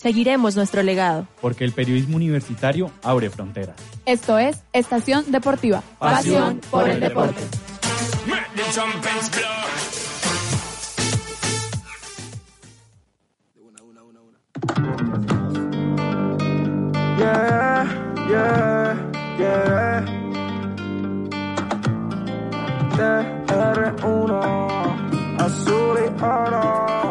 Seguiremos nuestro legado. Porque el periodismo universitario abre fronteras. Esto es Estación Deportiva. Pasión por el deporte. Yeah, yeah, yeah. TR1, azul y oro.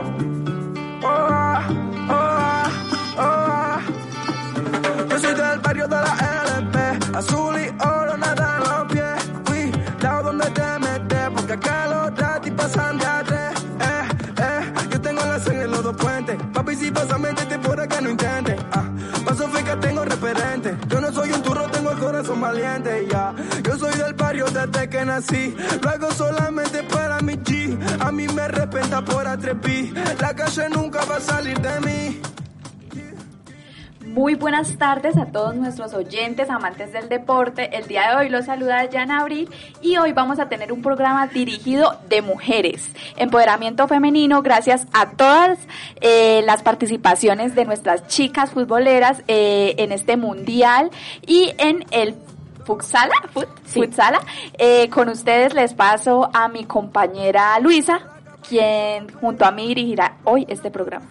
Valiente, ya. Yo soy del barrio desde que nací. Lo hago solamente para mi G. A mí me respeta por. La calle nunca va a salir de mí. Muy buenas tardes a todos nuestros oyentes, amantes del deporte. El día de hoy los saluda Jan Abril y hoy vamos a tener un programa dirigido de mujeres, empoderamiento femenino, gracias a todas eh, las participaciones de nuestras chicas futboleras eh, en este mundial y en el Futsala, Fut, Sí. Futsala. Eh, con ustedes les paso a mi compañera Luisa, quien junto a mí dirigirá hoy este programa.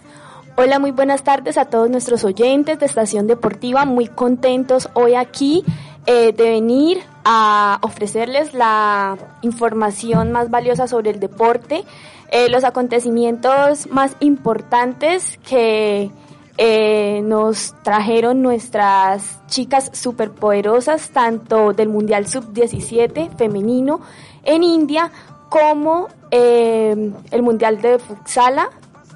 Hola, muy buenas tardes a todos nuestros oyentes de Estación Deportiva. Muy contentos hoy aquí eh, de venir a ofrecerles la información más valiosa sobre el deporte, eh, los acontecimientos más importantes que eh, nos trajeron nuestras chicas superpoderosas, tanto del Mundial Sub-17 femenino en India como eh, el Mundial de Futsala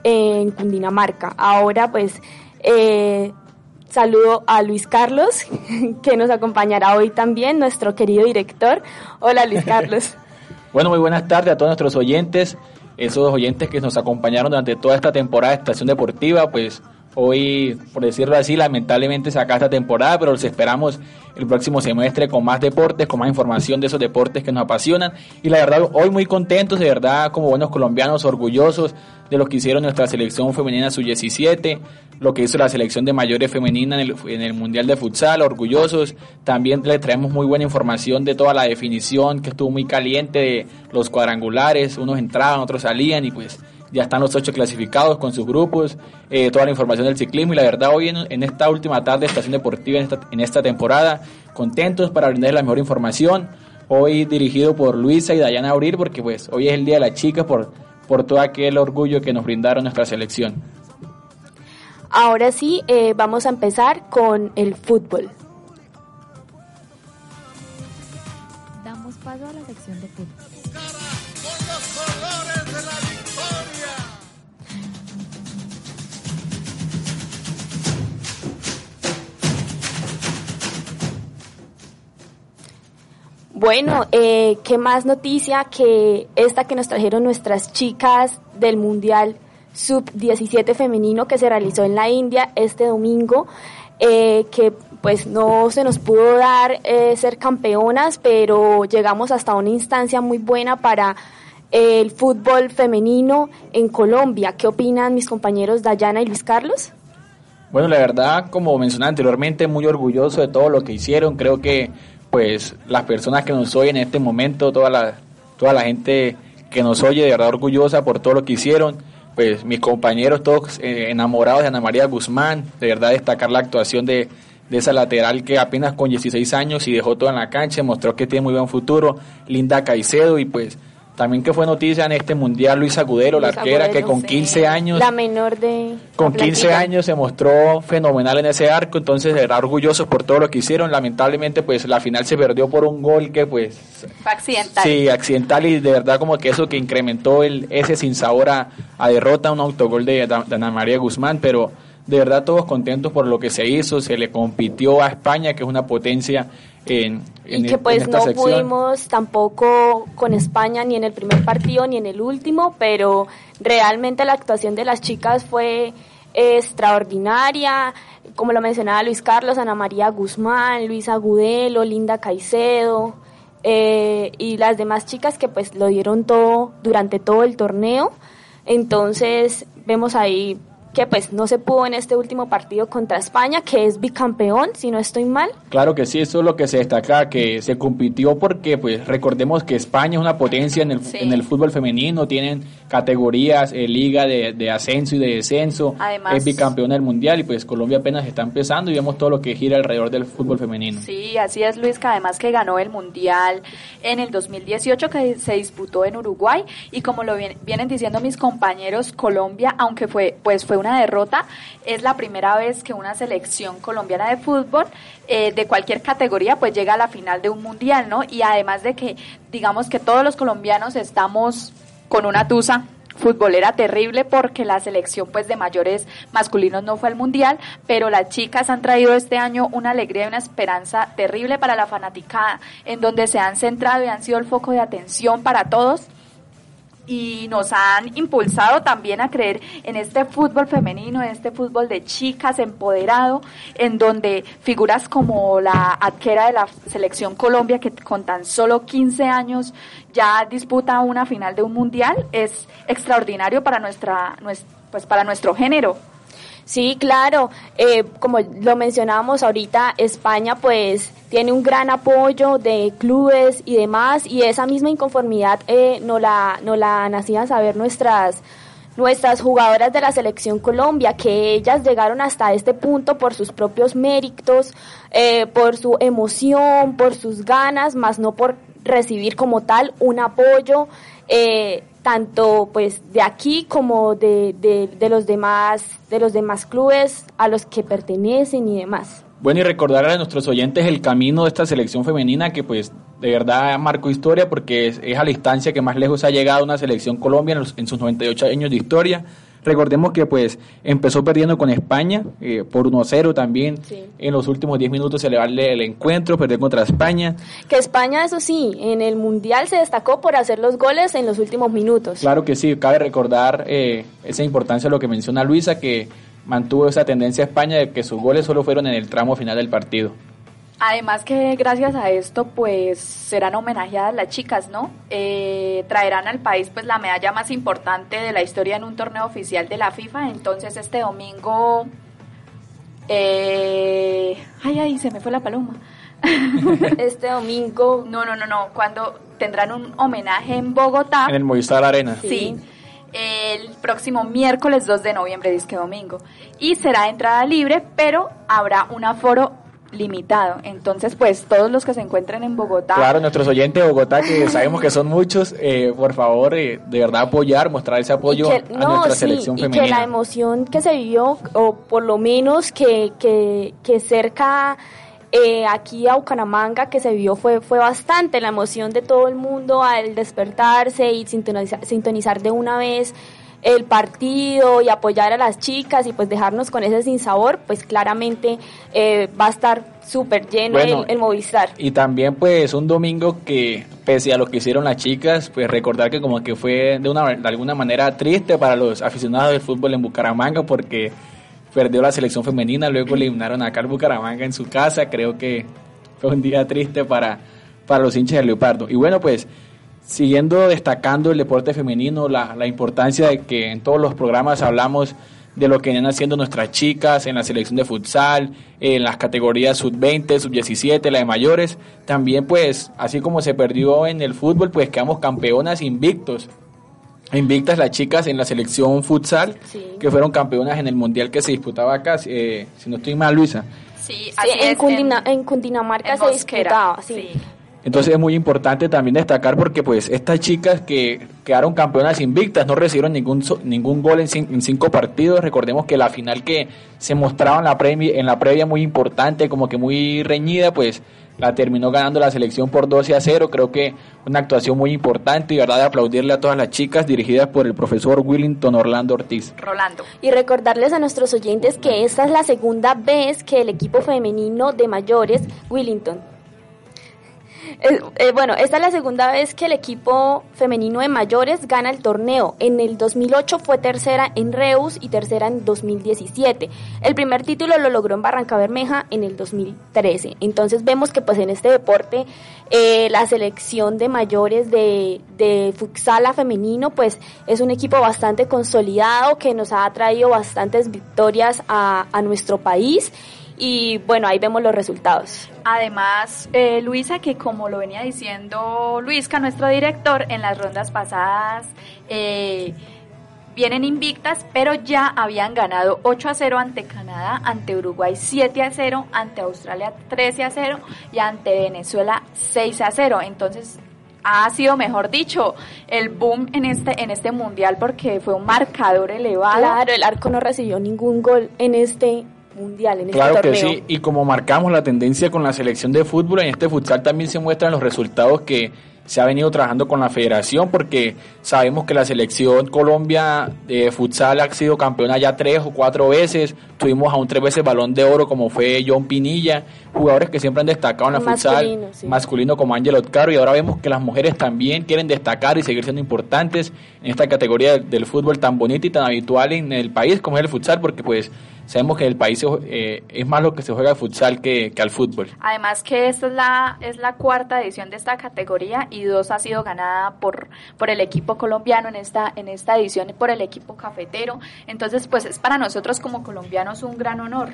en Cundinamarca. Ahora pues eh, saludo a Luis Carlos, que nos acompañará hoy también, nuestro querido director. Hola Luis Carlos. Bueno, muy buenas tardes a todos nuestros oyentes, esos oyentes que nos acompañaron durante toda esta temporada de Estación Deportiva, pues hoy, por decirlo así, lamentablemente se acaba esta temporada, pero los esperamos el próximo semestre con más deportes, con más información de esos deportes que nos apasionan. Y la verdad, hoy muy contentos, de verdad, como buenos colombianos, orgullosos de lo que hicieron nuestra selección femenina sub-17, lo que hizo la selección de mayores femenina en el, en el Mundial de Futsal, orgullosos. También le traemos muy buena información de toda la definición, que estuvo muy caliente, de los cuadrangulares, unos entraban, otros salían y pues ya están los ocho clasificados con sus grupos, eh, toda la información del ciclismo y la verdad hoy en, en esta última tarde de Estación Deportiva en esta, en esta temporada, contentos para brindarles la mejor información, hoy dirigido por Luisa y Dayana Abril porque pues hoy es el Día de la Chica por, por todo aquel orgullo que nos brindaron nuestra selección. Ahora sí, eh, vamos a empezar con el fútbol. Damos paso a la sección de fútbol. Bueno, eh, ¿qué más noticia que esta que nos trajeron nuestras chicas del Mundial Sub-17 femenino que se realizó en la India este domingo? eh, que pues no se nos pudo dar eh, ser campeonas, pero llegamos hasta una instancia muy buena para el fútbol femenino en Colombia. ¿Qué opinan mis compañeros Dayana y Luis Carlos? Bueno, la verdad, como mencioné anteriormente, muy orgulloso de todo lo que hicieron. Creo que, pues, las personas que nos oyen en este momento, toda la, toda la gente que nos oye, de verdad orgullosa por todo lo que hicieron. Pues, mis compañeros, todos eh, enamorados de Ana María Guzmán, de verdad destacar la actuación de, de esa lateral que apenas con 16 años y dejó todo en la cancha, mostró que tiene muy buen futuro. Linda Caicedo y, pues, también que fue noticia en este mundial Luis Agudero, la arquera que con sí. 15 años La menor de... con la 15 plantilla. años se mostró fenomenal en ese arco, entonces era orgulloso por todo lo que hicieron. Lamentablemente, pues la final se perdió por un gol que, pues, Fue accidental. sí, accidental y de verdad como que eso que incrementó el ese sin sabor a, a derrota, un autogol de, de Ana María Guzmán, pero de verdad todos contentos por lo que se hizo, se le compitió a España, que es una potencia en, y que pues no pudimos tampoco con España ni en el primer partido ni en el último, pero realmente la actuación de las chicas fue extraordinaria, como lo mencionaba Luis Carlos, Ana María Guzmán, Luisa Agudelo, Linda Caicedo eh, y las demás chicas que pues lo dieron todo durante todo el torneo. Entonces vemos ahí que pues no se pudo en este último partido contra España, que es bicampeón, si no estoy mal. Claro que sí, eso es lo que se destaca, que se compitió porque pues recordemos que España es una potencia en el, en el fútbol femenino, tienen categorías, eh, liga de, ascenso y de descenso, es bicampeón del mundial y pues Colombia apenas está empezando y vemos todo lo que gira alrededor del fútbol femenino. Sí, así es Luis, que además que ganó el mundial en el 2018 que se disputó en Uruguay y como lo vienen diciendo mis compañeros, Colombia, aunque fue pues fue una derrota. Es la primera vez que una selección colombiana de fútbol eh, de cualquier categoría pues llega a la final de un mundial, ¿no? Y además de que digamos que todos los colombianos estamos con una tusa futbolera terrible porque la selección pues de mayores masculinos no fue al mundial, pero las chicas han traído este año una alegría y una esperanza terrible para la fanaticada, en donde se han centrado y han sido el foco de atención para todos y nos han impulsado también a creer en este fútbol femenino, en este fútbol de chicas empoderado, en donde figuras como la arquera de la selección Colombia, que con tan solo 15 años ya disputa una final de un mundial, es extraordinario para nuestra, pues para nuestro género. Sí, claro. Eh, como lo mencionábamos ahorita, España pues tiene un gran apoyo de clubes y demás y esa misma inconformidad eh, no la no la nacían saber nuestras nuestras jugadoras de la selección Colombia, que ellas llegaron hasta este punto por sus propios méritos, eh, por su emoción, por sus ganas, más no por recibir como tal un apoyo eh, tanto pues de aquí como de, de, los demás de los demás clubes a los que pertenecen y demás. Bueno, y recordar a nuestros oyentes el camino de esta selección femenina que pues de verdad marcó historia porque es, a la instancia que más lejos ha llegado una selección Colombia en, en sus 98 años de historia Recordemos que pues empezó perdiendo con España eh, por 1-0 también. En los últimos 10 minutos se le el encuentro, perder contra España. Que España, eso sí, en el Mundial se destacó por hacer los goles en los últimos minutos. Claro que sí, cabe recordar eh, esa importancia de lo que menciona Luisa, que mantuvo esa tendencia a España de que sus goles solo fueron en el tramo final del partido. Además que gracias a esto pues serán homenajeadas las chicas, ¿no? Eh, traerán al país pues la medalla más importante de la historia en un torneo oficial de la FIFA. Entonces este domingo... Eh, ay, ay, se me fue la paloma. este domingo... No, no, no, no. Cuando tendrán un homenaje en Bogotá. En el Movistar Arena. sí el próximo miércoles 2 de noviembre, disque domingo. Y será entrada libre, pero habrá un aforo limitado. Entonces, pues todos los que se encuentren en Bogotá. Claro, nuestros oyentes de Bogotá, que sabemos que son muchos, eh, por favor, eh, de verdad apoyar, mostrar ese apoyo a nuestra selección femenina. Y que la emoción que se vivió, o por lo menos que, que, que cerca eh, aquí a Bucaramanga que se vio fue, fue bastante la emoción de todo el mundo al despertarse y sintonizar, sintonizar de una vez el partido y apoyar a las chicas y pues dejarnos con ese sinsabor, pues claramente eh, va a estar súper lleno el, Movistar. Y también pues un domingo que pese a lo que hicieron las chicas, pues recordar que como que fue de, una, de alguna manera triste para los aficionados del fútbol en Bucaramanga porque perdió la selección femenina, luego eliminaron a Carl Bucaramanga en su casa, creo que fue un día triste para, para los hinchas del Leopardo. Y bueno pues siguiendo destacando el deporte femenino, la, la, importancia de que en todos los programas hablamos de lo que vienen haciendo nuestras chicas en la selección de futsal, en las categorías sub-20, sub-17, la de mayores. También pues, así como se perdió en el fútbol, pues quedamos campeonas invictos. Invictas las chicas en la selección futsal, que fueron campeonas en el mundial que se disputaba acá, eh, si no estoy mal, Luisa. Sí, en, en, Cundinamarca se disputaba, sí. Entonces es muy importante también destacar porque pues estas chicas que quedaron campeonas invictas no recibieron ningún ningún gol en, cinco partidos. Recordemos que la final que se mostraba en la, previa, en la previa muy importante, como que muy reñida, pues la terminó ganando la selección por 12 a 0. Creo que una actuación muy importante y verdad de aplaudirle a todas las chicas dirigidas por el profesor Willington Orlando Ortiz. Rolando. Y recordarles a nuestros oyentes que esta es la segunda vez que el equipo femenino de mayores, Willington, eh, bueno, esta es la segunda vez que el equipo femenino de mayores gana el torneo. En el 2008 fue tercera en Reus y tercera en 2017. El primer título lo logró en Barranca Bermeja en el 2013. Entonces vemos que pues en este deporte eh, la selección de mayores de, de futsala femenino pues es un equipo bastante consolidado que nos ha traído bastantes victorias a nuestro país y bueno, ahí vemos los resultados. Además, eh, Luisa, que como lo venía diciendo Luisca, nuestro director, en las rondas pasadas eh, vienen invictas, pero ya habían ganado 8 a 0 ante Canadá, ante Uruguay 7 a 0, ante Australia 13 a 0 y ante Venezuela 6 a 0. Entonces, ha sido, mejor dicho, el boom en este, en este mundial porque fue un marcador elevado. Claro, el arco no recibió ningún gol en este mundial en claro este torneo. que sí, y como marcamos la tendencia con la selección de fútbol, en este futsal también se muestran los resultados que se ha venido trabajando con la federación porque sabemos que la selección Colombia de futsal ha sido campeona ya tres o cuatro veces, tuvimos a un tres veces balón de oro como fue John Pinilla, jugadores que siempre han destacado en la futsal masculino como Ángel Otcaro y ahora vemos que las mujeres también quieren destacar y seguir siendo importantes en esta categoría del fútbol tan bonita y tan habitual en el país como es el futsal porque pues sabemos que en el país eh, es más lo que se juega al futsal que, al fútbol. Además que esta es la, es la cuarta edición de esta categoría y dos ha sido ganada por, por el equipo colombiano en esta, en esta edición y por el equipo cafetero. Entonces, pues es para nosotros como colombianos un gran honor.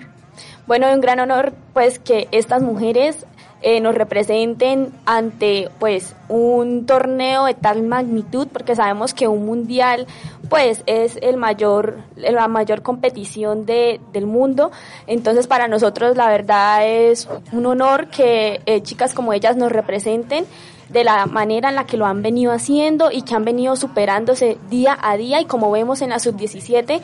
Bueno, un gran honor pues que estas mujeres eh, nos representen ante pues un torneo de tal magnitud porque sabemos que un mundial pues es el mayor la mayor competición de, del mundo. Entonces para nosotros la verdad es un honor que eh, chicas como ellas nos representen de la manera en la que lo han venido haciendo y que han venido superándose día a día. Y como vemos en la sub 17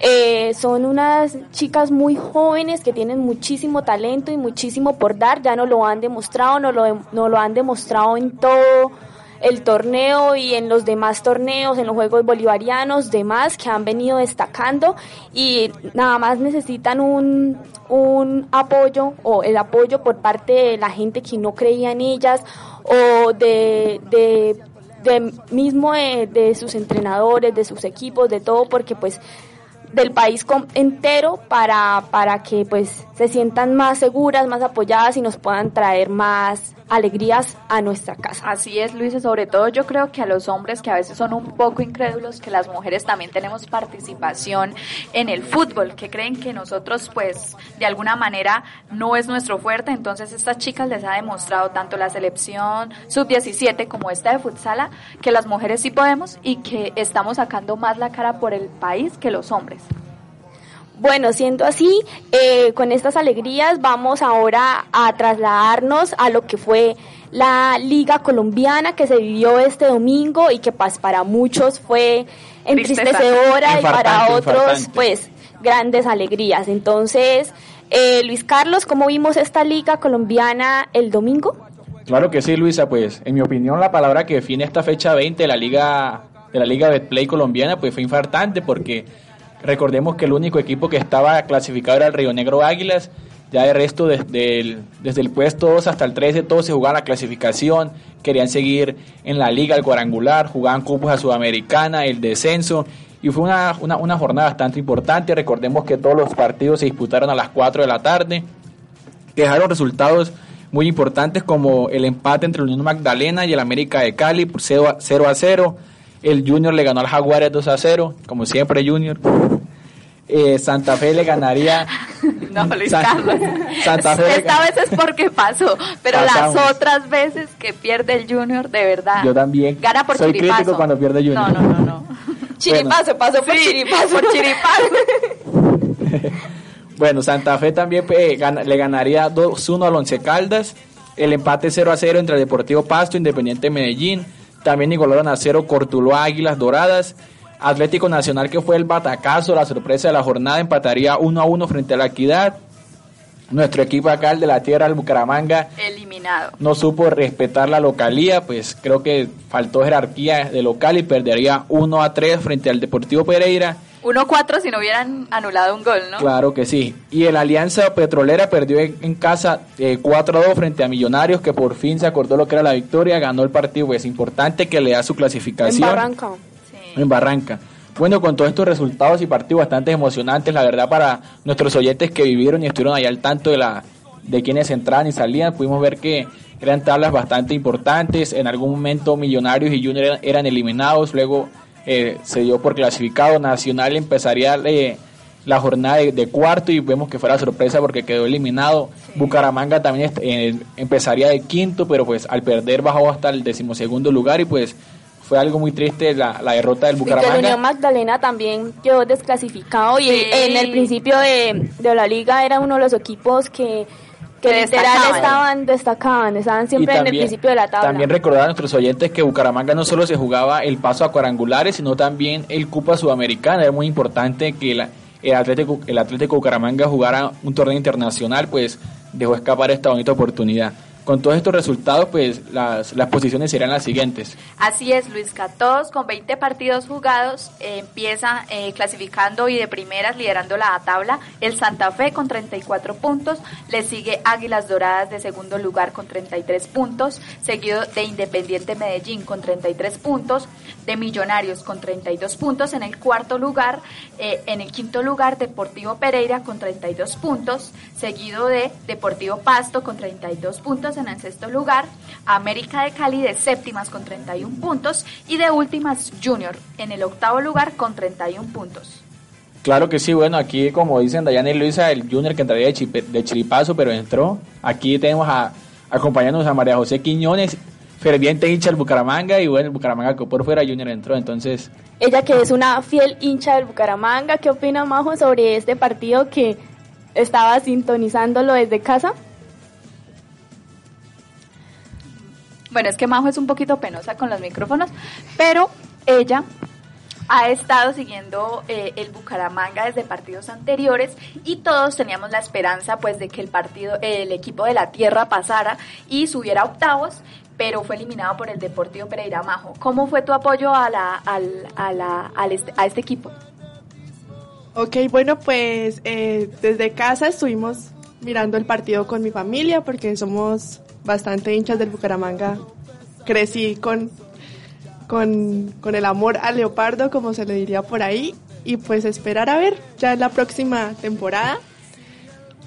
eh, son unas chicas muy jóvenes que tienen muchísimo talento y muchísimo por dar, ya no lo han demostrado, no lo, no lo han demostrado en todo el torneo y en los demás torneos, en los Juegos Bolivarianos, demás que han venido destacando. Y nada más necesitan un, un apoyo o el apoyo por parte de la gente que no creía en ellas o de, de, de mismo de, de sus entrenadores, de sus equipos, de todo, porque pues del país entero para, para que pues se sientan más seguras, más apoyadas y nos puedan traer más alegrías a nuestra casa. Así es, Luis, sobre todo yo creo que a los hombres que a veces son un poco incrédulos, que las mujeres también tenemos participación en el fútbol, que creen que nosotros pues de alguna manera no es nuestro fuerte, entonces estas chicas les ha demostrado tanto la selección sub-17 como esta de futsala, que las mujeres sí podemos y que estamos sacando más la cara por el país que los hombres. Bueno, siendo así, eh, con estas alegrías vamos ahora a trasladarnos a lo que fue la Liga Colombiana que se vivió este domingo y que pues, para muchos fue entristecedora y para otros pues grandes alegrías. Entonces, eh, Luis Carlos, ¿cómo vimos esta Liga Colombiana el domingo? Claro que sí, Luisa, pues en mi opinión la palabra que define esta fecha 20 de la Liga de la Liga Betplay colombiana pues fue infartante porque Recordemos que el único equipo que estaba clasificado era el Río Negro Águilas. Ya de resto, desde el, desde el puesto 2 hasta el 13, todos se jugaban la clasificación, querían seguir en la liga, el cuadrangular, jugaban cupos a Sudamericana, el descenso. Y fue una, una, una jornada bastante importante. Recordemos que todos los partidos se disputaron a las 4 de la tarde. Dejaron resultados muy importantes como el empate entre el Unión Magdalena y el América de Cali por 0 a 0 el Junior le ganó al Jaguares 2 a 0, como siempre Junior. Eh, Santa Fe le ganaría. No, Luis Carlos. Santa Fe Esta vez es porque pasó, pero las otras veces que pierde el Junior, de verdad. Yo también. Gana por Soy chiripazo. crítico cuando pierde Junior. No, no, no. no. Chiripazo, pasó por chiripazo. Por chiripazo. bueno, Santa Fe también eh, le ganaría 2-1 al Once Caldas. El empate 0 a 0 entre Deportivo Pasto, Independiente Medellín. También igualaron a cero Cortuluá Águilas Doradas. Atlético Nacional, que fue el batacazo, la sorpresa de la jornada, empataría 1 a 1 frente a la Equidad. Nuestro equipo acá, el de la tierra, el Bucaramanga, eliminado. No supo respetar la localía, pues creo que faltó jerarquía de local y perdería 1 a 3 frente al Deportivo Pereira. 1-4 si no hubieran anulado un gol, ¿no? Claro que sí. Y el Alianza Petrolera perdió en, casa eh, 4 2 frente a Millonarios, que por fin se acordó lo que era la victoria, ganó el partido. Pues importante que le da su clasificación. En Barranca. Sí. En Barranca. Bueno, con todos estos resultados y partidos bastante emocionantes, la verdad, para nuestros oyentes que vivieron y estuvieron allá al tanto de, la, de quienes entraban y salían, pudimos ver que eran tablas bastante importantes. En algún momento Millonarios y Junior eran, eliminados, luego eh, se dio por clasificado. Nacional empezaría eh, la jornada de, cuarto y vemos que fue la sorpresa porque quedó eliminado. Bucaramanga también eh, empezaría de quinto, pero pues al perder bajó hasta el decimosegundo lugar y pues fue algo muy triste la, la derrota del Bucaramanga. Y que el Unión Magdalena también quedó desclasificado y en el principio de, de, la liga era uno de los equipos que, que literal estaban, destacaban, estaban siempre en el principio de la tabla. También recordar a nuestros oyentes que Bucaramanga no solo se jugaba el paso a cuadrangulares, sino también el Copa Sudamericana. Era muy importante que la, el, Atlético, el Atlético Bucaramanga jugara un torneo internacional, pues dejó escapar esta bonita oportunidad. Con todos estos resultados, pues las, las posiciones serán las siguientes. Así es, Luis Catos, con 20 partidos jugados, empieza eh, clasificando y de primeras liderando la tabla. El Santa Fe con 34 puntos, le sigue Águilas Doradas de segundo lugar con 33 puntos, seguido de Independiente Medellín con 33 puntos, de Millonarios con 32 puntos. En el cuarto lugar, eh, en el quinto lugar, Deportivo Pereira con 32 puntos, seguido de Deportivo Pasto con 32 puntos en el sexto lugar, América de Cali de séptimas con 31 puntos y de últimas Junior en el octavo lugar con 31 puntos. Claro que sí, bueno, aquí como dicen Dayana y Luisa, el Junior que entraría de, chiripazo, pero entró. Aquí tenemos a acompañándonos a María José Quiñones, ferviente hincha del Bucaramanga, y bueno, el Bucaramanga que por fuera Junior entró, entonces... Ella que es una fiel hincha del Bucaramanga, ¿qué opina Majo sobre este partido que estaba sintonizándolo desde casa? Bueno, es que Majo es un poquito penosa con los micrófonos, pero ella ha estado siguiendo eh, el Bucaramanga desde partidos anteriores y todos teníamos la esperanza pues de que el partido el equipo de la tierra pasara y subiera a octavos pero fue eliminado por el Deportivo Pereira Majo. ¿Cómo fue tu apoyo a, la, al, a, la, al este, a este equipo? Ok, bueno, pues eh, desde casa estuvimos mirando el partido con mi familia porque somos bastante hinchas del Bucaramanga. Crecí con, con, con el amor al leopardo, como se le diría por ahí, y pues esperar a ver ya en la próxima temporada.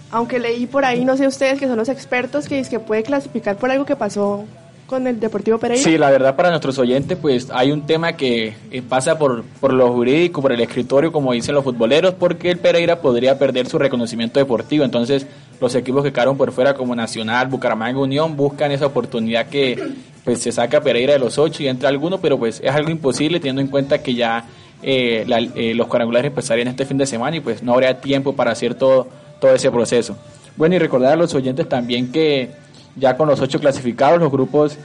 Aunque leí por ahí, no sé ustedes que son los expertos, que es que puede clasificar por algo que pasó con el Deportivo Pereira? Sí, la verdad para nuestros oyentes, pues hay un tema que eh, pasa por, por lo jurídico, por el escritorio, como dicen los futboleros, porque el Pereira podría perder su reconocimiento deportivo. Entonces, los equipos que quedaron por fuera, como Nacional, Bucaramanga, Unión, buscan esa oportunidad que pues se saca Pereira de los ocho y entra alguno, pero pues es algo imposible teniendo en cuenta que ya eh, eh, los cuadrangulares empezarían este fin de semana y pues no habría tiempo para hacer todo, todo ese proceso. Bueno, y recordar a los oyentes también que ya con los ocho clasificados, los grupos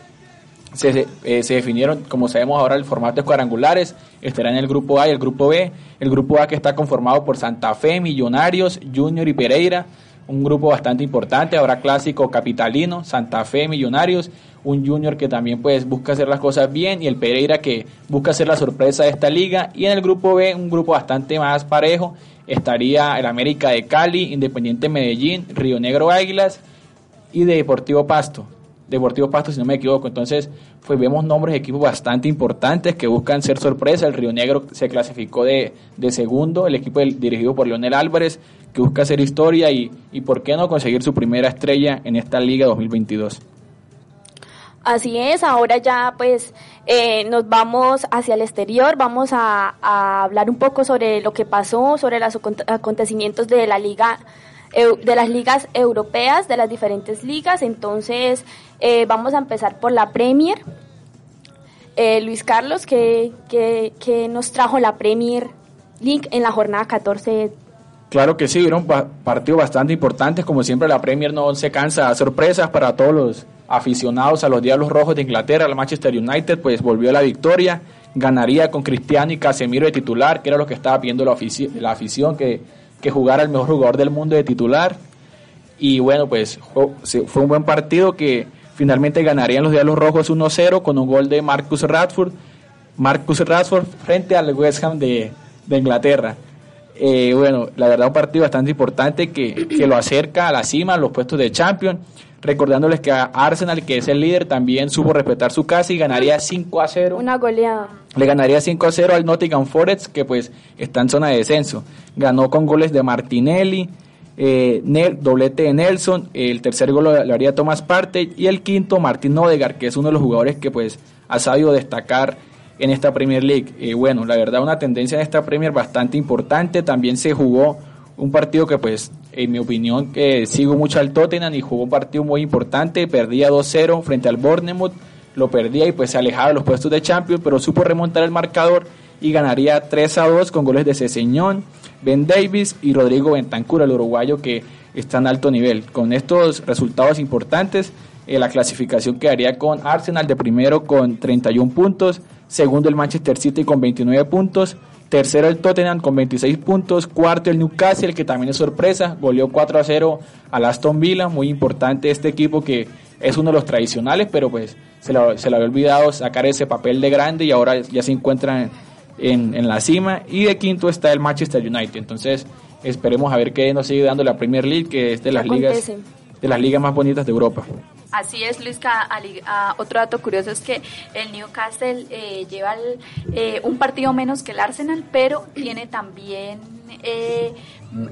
se, eh, se, definieron, como sabemos ahora, el formato de cuadrangulares. Estará en el grupo A y el grupo B. El grupo A que está conformado por Santa Fe, Millonarios, Junior y Pereira. Un grupo bastante importante. Habrá clásico capitalino, Santa Fe, Millonarios. Un Junior que también pues, busca hacer las cosas bien. Y el Pereira que busca hacer la sorpresa de esta liga. Y en el grupo B, un grupo bastante más parejo. Estaría el América de Cali, Independiente Medellín, Río Negro Águilas y de Deportivo Pasto. Deportivo Pasto, si no me equivoco. Entonces, pues vemos nombres de equipos bastante importantes que buscan ser sorpresa. El Río Negro se clasificó de, de segundo, el equipo dirigido por Leonel Álvarez, que busca hacer historia y, y por qué no conseguir su primera estrella en esta Liga 2022. Así es, ahora ya pues eh, nos vamos hacia el exterior, vamos a, a hablar un poco sobre lo que pasó, sobre los acontecimientos de la Liga de las ligas europeas, de las diferentes ligas. Entonces, eh, vamos a empezar por la Premier. Eh, Luis Carlos, ¿qué, qué, nos trajo la Premier League en la jornada 14? Claro que sí, hubieron partidos bastante importantes. Como siempre, la Premier no se cansa. Sorpresas para todos los aficionados a los Diablos Rojos de Inglaterra. El Manchester United, pues volvió a la victoria. Ganaría con Cristiano y Casemiro de titular, que era lo que estaba pidiendo la, la afición, que que jugara el mejor jugador del mundo de titular. Y bueno, pues fue un buen partido que finalmente ganarían los Diablos Rojos 1-0 con un gol de Marcus Radford. Marcus Radford frente al West Ham de, de Inglaterra. Eh, bueno, la verdad un partido bastante importante que, que, lo acerca a la cima, a los puestos de Champions. Recordándoles que Arsenal, que es el líder, también supo respetar su casa y ganaría 5 a 0. Una goleada. Le ganaría 5 a 0 al Nottingham Forest, que pues está en zona de descenso. Ganó con goles de Martinelli, eh, doblete de Nelson, el tercer gol lo, haría Thomas Partey y el quinto Martin Odegaard, que es uno de los jugadores que pues ha sabido destacar en esta Premier League. Eh, bueno, la verdad una tendencia en esta Premier bastante importante. También se jugó un partido que pues en mi opinión sigo mucho al Tottenham y jugó un partido muy importante. Perdía 2-0 frente al Bournemouth, lo perdía y pues se alejaba de los puestos de Champions, pero supo remontar el marcador y ganaría 3-2 con goles de Ceseñón, Ben Davis y Rodrigo Bentancur, el uruguayo que está en alto nivel. Con estos resultados importantes, eh, la clasificación quedaría con Arsenal de primero con 31 puntos, segundo el Manchester City con 29 puntos, tercero el Tottenham con 26 puntos, cuarto el Newcastle que también es sorpresa, goleó 4 a 0 al Aston Villa, muy importante este equipo que es uno de los tradicionales, pero pues se le, se le había olvidado sacar ese papel de grande y ahora ya se encuentra en, en, la cima. Y de quinto está el Manchester United, entonces esperemos a ver qué nos sigue dando la Premier League que es de las ligas de las ligas más bonitas de Europa. Así es, Luis. otro dato curioso es que el Newcastle eh, lleva eh, un partido menos que el Arsenal, pero tiene también eh,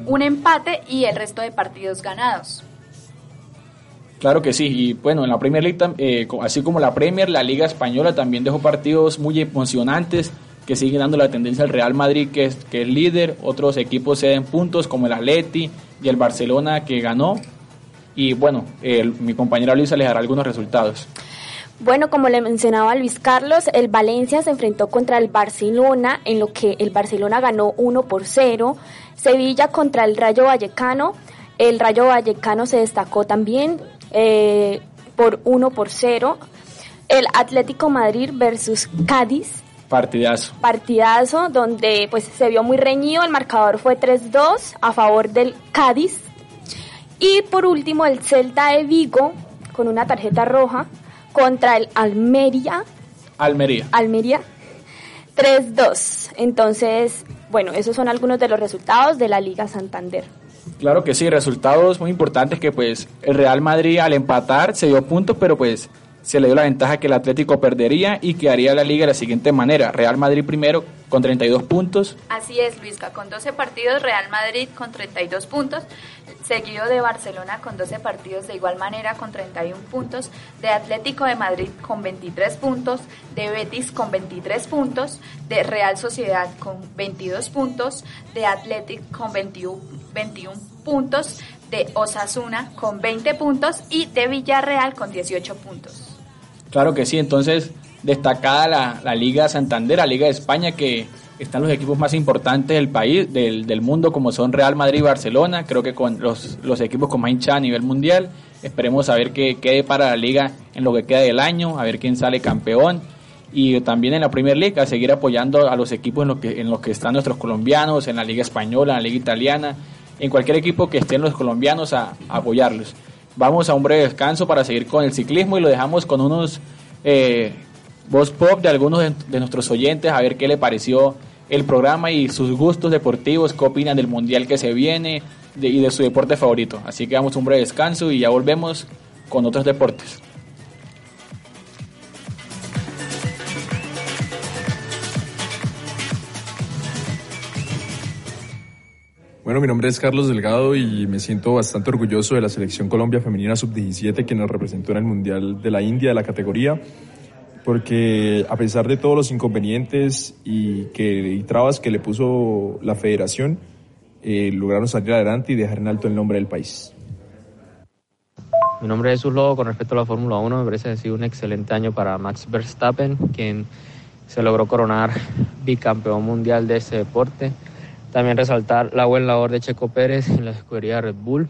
un empate y el resto de partidos ganados. Claro que sí, y bueno, en la Premier League, así como la Premier, la Liga Española también dejó partidos muy emocionantes que siguen dando la tendencia al Real Madrid, que es, que es líder, otros equipos ceden puntos como el Atleti y el Barcelona que ganó, y bueno, mi compañera Luisa les dará algunos resultados. Bueno, como le mencionaba Luis Carlos, el Valencia se enfrentó contra el Barcelona, en lo que el Barcelona ganó 1 por 0. Sevilla contra el Rayo Vallecano, el Rayo Vallecano se destacó también eh, por 1 por 0. El Atlético Madrid versus Cádiz. Partidazo. Partidazo, donde pues se vio muy reñido, el marcador fue 3-2 a favor del Cádiz. Y por último, el Celta de Vigo, con una tarjeta roja, contra el Almería. Almería. Almería. 3-2. Entonces, bueno, esos son algunos de los resultados de la Liga Santander. Claro que sí, resultados muy importantes que pues el Real Madrid al empatar se dio puntos, pero pues se le dio la ventaja que el Atlético perdería y quedaría la liga de la siguiente manera. Real Madrid primero con 32 puntos. Así es, Luisca, con 12 partidos, Real Madrid con 32 puntos, seguido de Barcelona con 12 partidos de igual manera con 31 puntos, de Atlético de Madrid con 23 puntos, de Betis con 23 puntos, de Real Sociedad con 22 puntos, de Atlético con 21, 21 puntos, de Osasuna con 20 puntos y de Villarreal con 18 puntos. Claro que sí, entonces destacada la, la, Liga Santander, la Liga de España, que están los equipos más importantes del país, del, del mundo, como son Real Madrid y Barcelona, creo que con los, los equipos con más hinchada a nivel mundial. Esperemos a ver qué quede para la liga en lo que queda del año, a ver quién sale campeón. Y también en la Premier League, a seguir apoyando a los equipos en los que, en los que están nuestros colombianos, en la Liga Española, en la Liga Italiana, en cualquier equipo que estén los colombianos a, apoyarlos. Vamos a un breve descanso para seguir con el ciclismo y lo dejamos con unos eh, voz pop de algunos de, nuestros oyentes a ver qué le pareció el programa y sus gustos deportivos, qué opinan del mundial que se viene y de su deporte favorito. Así que damos un breve descanso y ya volvemos con otros deportes. Bueno, mi nombre es Carlos Delgado y me siento bastante orgulloso de la selección Colombia Femenina Sub-17 que nos representó en el Mundial de la India de la categoría, porque a pesar de todos los inconvenientes y, que, trabas que le puso la federación, eh, lograron salir adelante y dejar en alto el nombre del país. Mi nombre es Jesús Lobo, con respecto a la Fórmula 1, me parece que ha sido un excelente año para Max Verstappen, quien se logró coronar bicampeón mundial de ese deporte también resaltar la buena labor de Checo Pérez en la escudería Red Bull,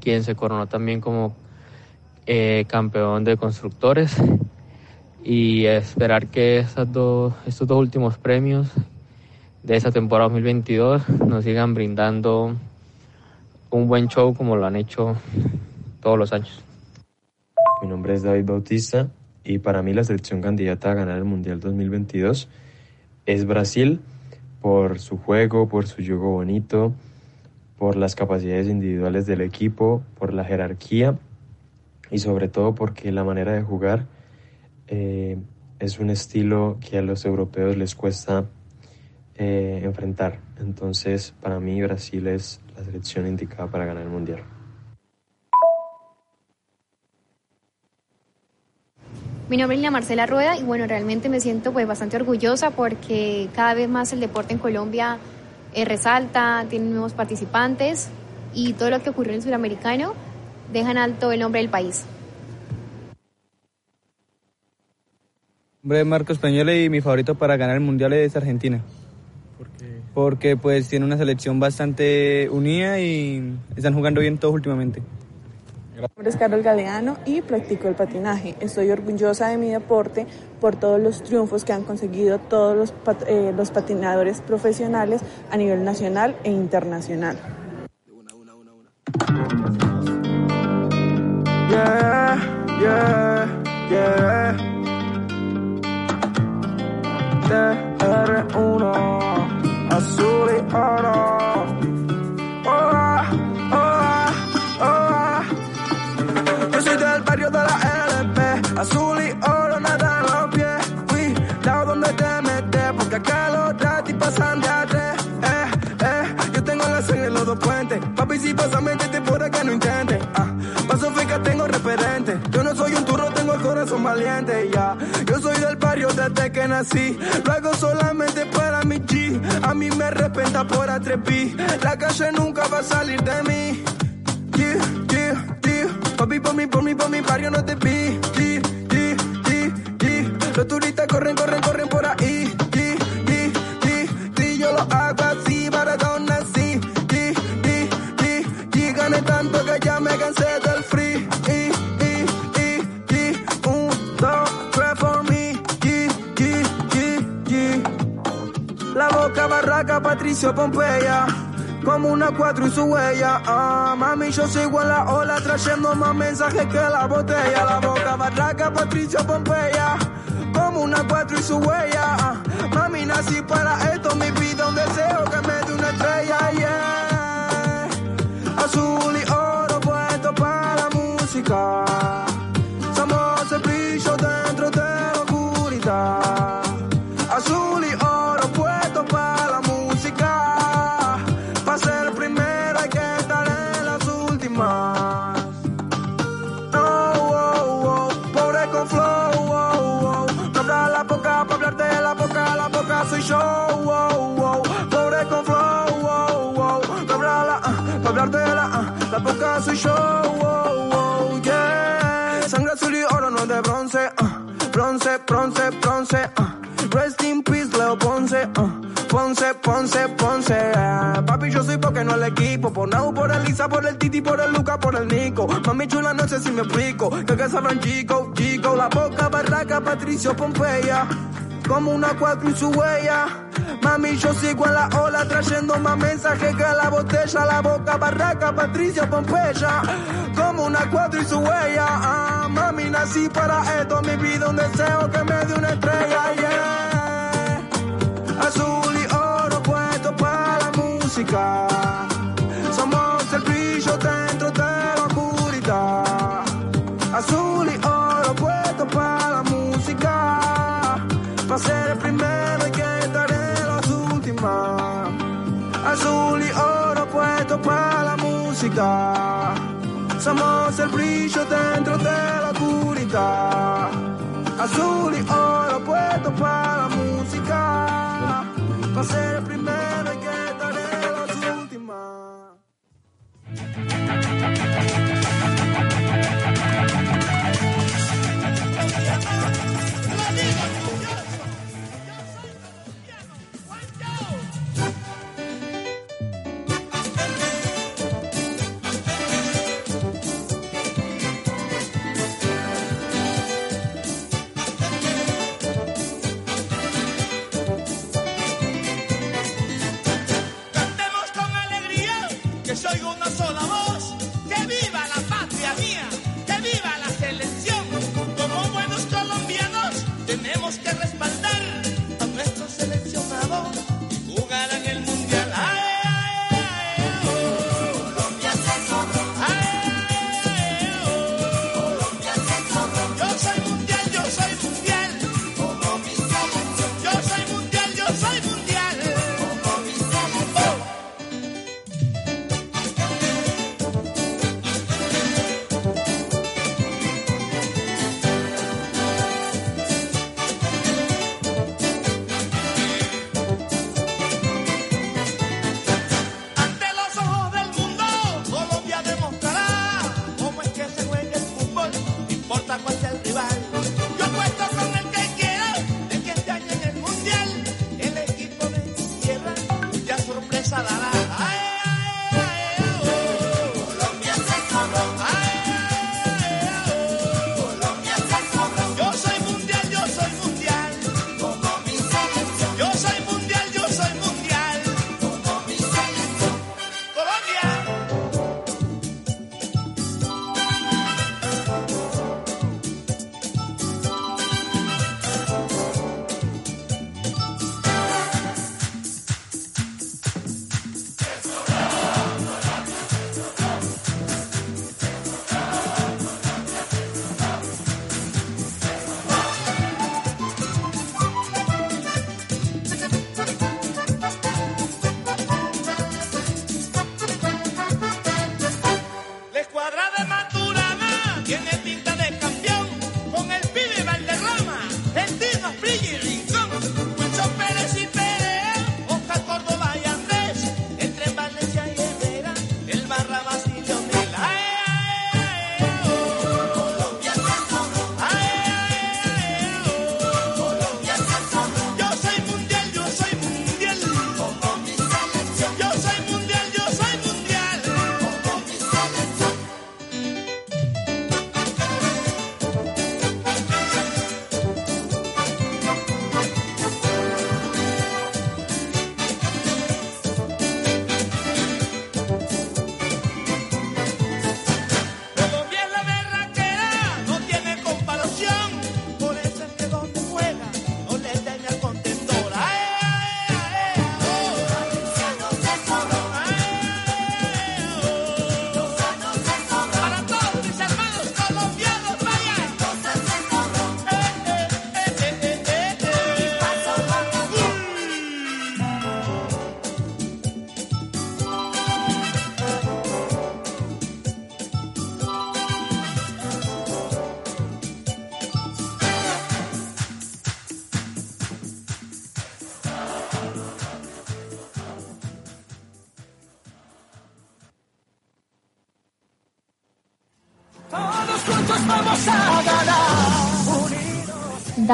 quien se coronó también como eh, campeón de constructores. Y esperar que estos dos, estos dos últimos premios de esta temporada 2022 nos sigan brindando un buen show como lo han hecho todos los años. Mi nombre es David Bautista y para mí la selección candidata a ganar el Mundial 2022 es Brasil por su juego, por su juego bonito, por las capacidades individuales del equipo, por la jerarquía y sobre todo porque la manera de jugar eh, es un estilo que a los europeos les cuesta eh, enfrentar. Entonces, para mí Brasil es la selección indicada para ganar el Mundial. Mi nombre es Marcela Rueda y bueno, realmente me siento pues bastante orgullosa porque cada vez más el deporte en Colombia eh, resalta, tiene nuevos participantes y todo lo que ocurrió en el Sudamericano deja en alto el nombre del país. Es Marcos Peñola y mi favorito para ganar el Mundial es Argentina. ¿Por qué? Porque pues tiene una selección bastante unida y están jugando bien todos últimamente. Mi nombre es Carol Galeano y practico el patinaje. Estoy orgullosa de mi deporte por todos los triunfos que han conseguido todos los, eh, los patinadores profesionales a nivel nacional e internacional. Yeah, yeah, yeah. TR1, azul y oro. de la LP. Azul y oro, nada en los pies. Cuidado donde te metes, porque acá los gratis pasan de a. Eh, eh, yo tengo la sangre en los dos puentes. Papi, si pasa, métete por acá, no intentes. Tengo el corazón valiente, ya. Yo soy del barrio desde que nací. Lo hago solamente para mi G. A mí me respeta por atreví. La calle nunca va a salir de mí. Yeah, yeah. Papi, por mí, por mí, por mi barrio no te vi. Los turistas corren, corren, corren por ahí. Barraca, Patricio Pompeya como una cuatro y su huella. Ah, mami, yo sigo en la ola trayendo más mensajes que la botella. La boca barraca, Patricia Pompeya. Como una cuatro y su huella. Ah, mami, nací para esto, mi vida un deseo que me equipo. Por el Lisa, por el Titi, por el Luca, por el Nico. Mami chula, no sé si me explico. Que que sabrán chico, chico. La boca barraca, Patricio Pompeya. Como una cuatro y su huella. Mami, yo sigo en la ola trayendo más mensajes que la botella. La boca barraca, Patricio Pompeya. Como una cuatro y su huella. Ah, mami, nací para esto. Mi vida un deseo que me dé una estrella. Azul y oro puesto para la música.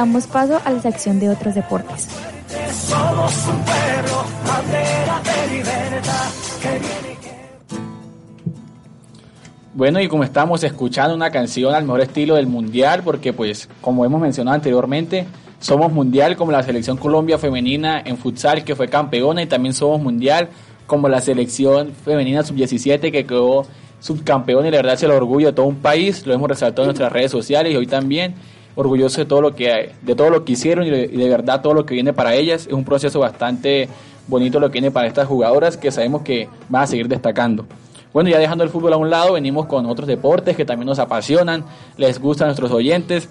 Damos paso a la sección de otros deportes. Bueno, y como estamos escuchando una canción al mejor estilo del mundial, porque pues como hemos mencionado anteriormente, somos mundial como la selección Colombia femenina en futsal que fue campeona y también somos mundial como la selección femenina sub-17 que quedó subcampeona y la verdad es el orgullo de todo un país, lo hemos resaltado en nuestras redes sociales y hoy también orgulloso de todo lo que de todo lo que hicieron y de, verdad todo lo que viene para ellas, es un proceso bastante bonito lo que viene para estas jugadoras que sabemos que van a seguir destacando. Bueno, ya dejando el fútbol a un lado, venimos con otros deportes que también nos apasionan, les gustan nuestros oyentes.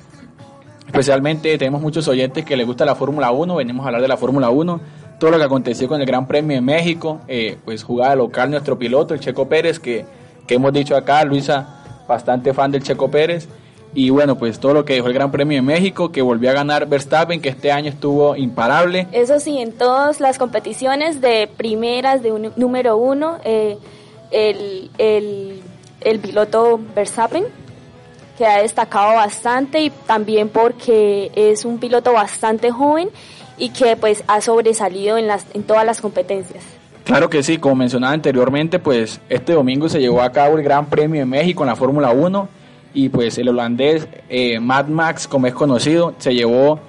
Especialmente tenemos muchos oyentes que les gusta la Fórmula 1, venimos a hablar de la Fórmula 1, todo lo que aconteció con el Gran Premio de México, eh, pues jugada local nuestro piloto, el Checo Pérez, que, que hemos dicho acá, Luisa, bastante fan del Checo Pérez. Y bueno, pues todo lo que dejó el Gran Premio de México, que volvió a ganar Verstappen, que este año estuvo imparable. Eso sí, en todas las competiciones de primeras, de un, número uno, eh, el, el, el piloto Verstappen, que ha destacado bastante y también porque es un piloto bastante joven y que pues ha sobresalido en, las, en todas las competencias. Claro que sí, como mencionaba anteriormente, pues este domingo se llevó a cabo el Gran Premio de México en la Fórmula 1 y pues el holandés eh, Mad Max, como es conocido, se llevó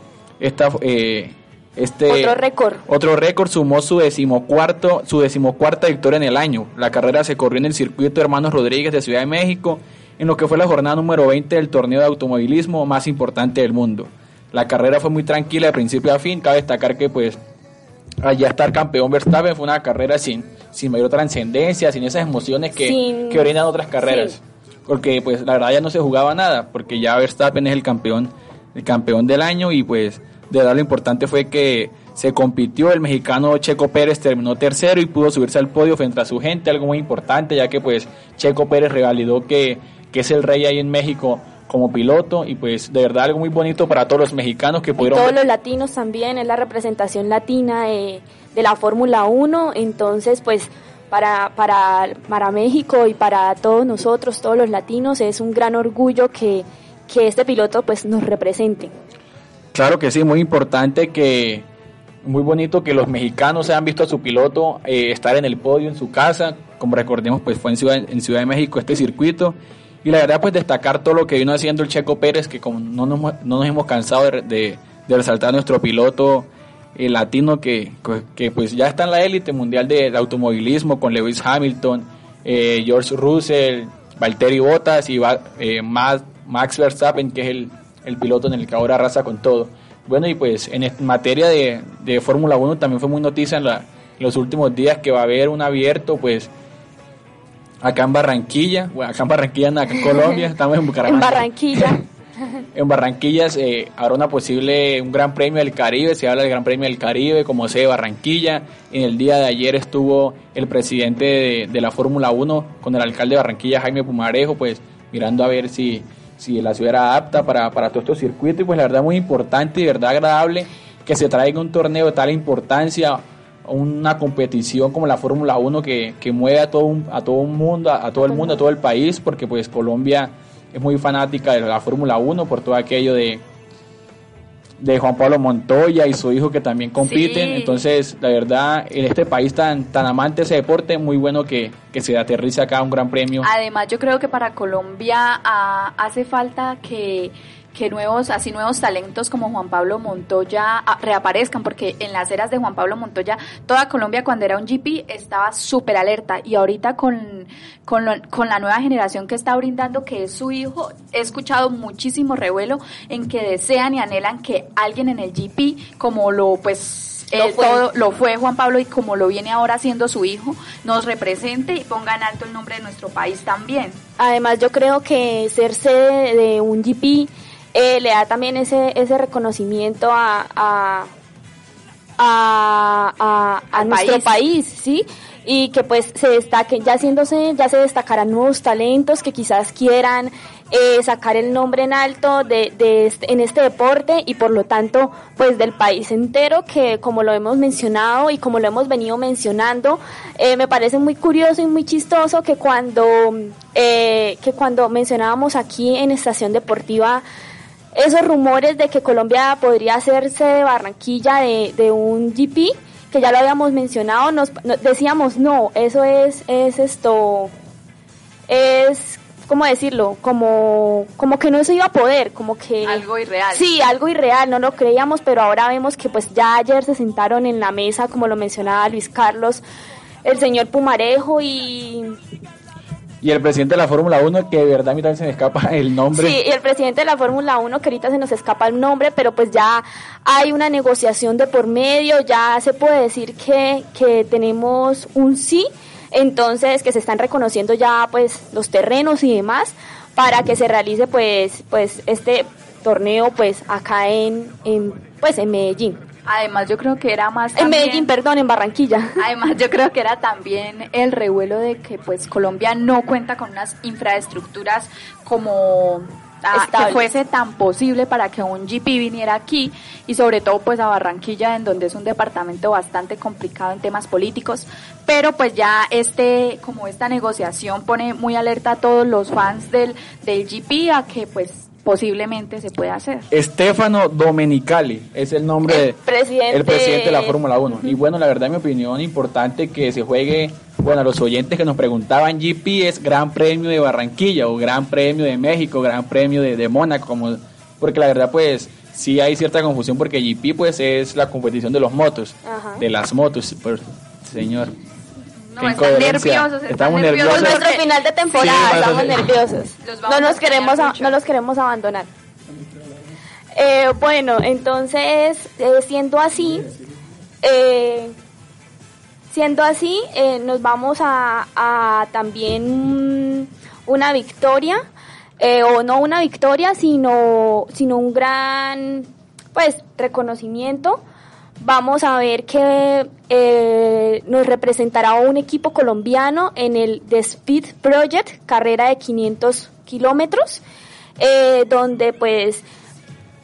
esta eh, este otro récord. Otro récord sumó su decimocuarto, su decimocuarta victoria en el año. La carrera se corrió en el circuito Hermanos Rodríguez de Ciudad de México, en lo que fue la jornada número 20 del torneo de automovilismo más importante del mundo. La carrera fue muy tranquila de principio a fin. Cabe destacar que pues allá estar campeón Verstappen fue una carrera sin, sin mayor trascendencia, sin esas emociones que, Sin- que orinan otras carreras. Sí. Porque pues la verdad ya no se jugaba nada, porque ya Verstappen es el campeón, el campeón del año y pues de verdad lo importante fue que se compitió, el mexicano Checo Pérez terminó tercero y pudo subirse al podio frente a su gente, algo muy importante ya que pues Checo Pérez revalidó que, que es el rey ahí en México como piloto y pues de verdad algo muy bonito para todos los mexicanos que pudieron Todos los latinos también, es la representación latina de, de la Fórmula 1, entonces pues para, para, para México y para todos nosotros, todos los latinos, es un gran orgullo que, que este piloto pues nos represente. Claro que sí, muy importante que, muy bonito que los mexicanos hayan visto a su piloto eh, estar en el podio en su casa, como recordemos pues fue en Ciudad, en Ciudad de México este circuito, y la verdad pues destacar todo lo que vino haciendo el Checo Pérez, que como no nos, no nos hemos cansado de, de- de resaltar a nuestro piloto eh, latino que, que pues ya está en la élite mundial del automovilismo con Lewis Hamilton, eh, George Russell, Valtteri Bottas y eh, Max, Verstappen, que es el, el piloto en el que ahora arrasa con todo. Bueno, y pues en materia de, de Fórmula 1 también fue muy noticia en, la- en los últimos días que va a haber un abierto, pues acá en Barranquilla, bueno, acá en Barranquilla, acá en Colombia, estamos en En Bucaramanga. Barranquilla, En Barranquilla eh, habrá una posible, un gran premio del Caribe, se habla del gran premio del Caribe como sede de Barranquilla. En el día de ayer estuvo el presidente de, de la Fórmula 1 con el alcalde de Barranquilla, Jaime Pumarejo, pues mirando a ver si, si la ciudad era apta para, para todos estos circuitos. Y pues la verdad muy importante y verdad agradable que se traiga un torneo de tal importancia, una competición como la Fórmula 1 que, que mueve a todo, un, a todo un mundo, a, a todo el mundo, a todo el país, porque pues Colombia es muy fanática de la Fórmula 1 por todo aquello de de Juan Pablo Montoya y su hijo que también compiten. Sí. Entonces, la verdad, en este país tan, tan amante de ese deporte, muy bueno que, que se aterrice acá un gran premio. Además, yo creo que para Colombia ah, hace falta que, que nuevos, así nuevos talentos como Juan Pablo Montoya ah, reaparezcan, porque en las eras de Juan Pablo Montoya, toda Colombia cuando era un GP estaba súper alerta y ahorita con, con, lo- con la nueva generación que está brindando, que es su hijo, he escuchado muchísimo revuelo en que desean y anhelan que alguien en el GP, como lo pues Lo eh, fue. todo- lo fue Juan Pablo y como lo viene ahora haciendo su hijo, nos represente y ponga en alto el nombre de nuestro país también. Además, yo creo que ser sede de un GP eh, le da también ese, ese reconocimiento a, a, a, a- a Al nuestro país. país, ¿sí? y que pues se destaquen, ya haciéndose, ya se destacarán nuevos talentos que quizás quieran eh, sacar el nombre en alto de, de este- en este deporte y por lo tanto pues del país entero que como lo hemos mencionado y como lo hemos venido mencionando eh, me parece muy curioso y muy chistoso que cuando eh, que cuando mencionábamos aquí en estación deportiva esos rumores de que Colombia podría hacerse de Barranquilla de, de un GP que ya lo habíamos mencionado nos, nos decíamos no eso es es esto es cómo decirlo como como que no se iba a poder como que Algo irreal. sí algo irreal no lo creíamos pero ahora vemos que pues ya ayer se sentaron en la mesa como lo mencionaba Luis Carlos el señor Pumarejo y Y el presidente de la Fórmula 1, que de verdad a se me escapa el nombre. Sí, y el presidente de la Fórmula 1, que ahorita se nos escapa el nombre, pero pues ya hay una negociación de por medio, ya se puede decir que, que tenemos un sí, entonces que se están reconociendo ya pues los terrenos y demás para que se realice pues pues este torneo pues acá en, en pues en Medellín. Además, yo creo que era más En Medellín, perdón, en Barranquilla. Además, yo creo que era también el revuelo de que pues Colombia no cuenta con unas infraestructuras como ah, que fuese tan posible para que un GP viniera aquí y sobre todo pues a Barranquilla en donde es un departamento bastante complicado en temas políticos pero pues ya este como esta negociación pone muy alerta a todos los fans del del GP a que pues posiblemente se pueda hacer Stefano Domenicali es el nombre de- presidente- el presidente de la Fórmula 1. Y bueno, la verdad, en mi opinión, importante que se juegue, bueno, a los oyentes que nos preguntaban, GP es Gran Premio de Barranquilla o Gran Premio de México, Gran Premio de, de Mónaco, como, porque la verdad, pues, sí hay cierta confusión porque GP, pues, es la competición de los motos, Ajá. de las motos, pues, señor. No, están nerviosos, están Estamos nerviosos. nerviosos. Nuestro final de temporada, Sí, estamos nerviosos. No nos queremos a- no los queremos abandonar. Eh, bueno, entonces, eh, siendo así, eh, siendo así, eh, nos vamos a, a también una victoria, eh, o no una victoria, sino, sino un gran, pues, reconocimiento. Vamos a ver que eh, nos representará un equipo colombiano en el The Speed Project, carrera de 500 kilómetros, eh, donde pues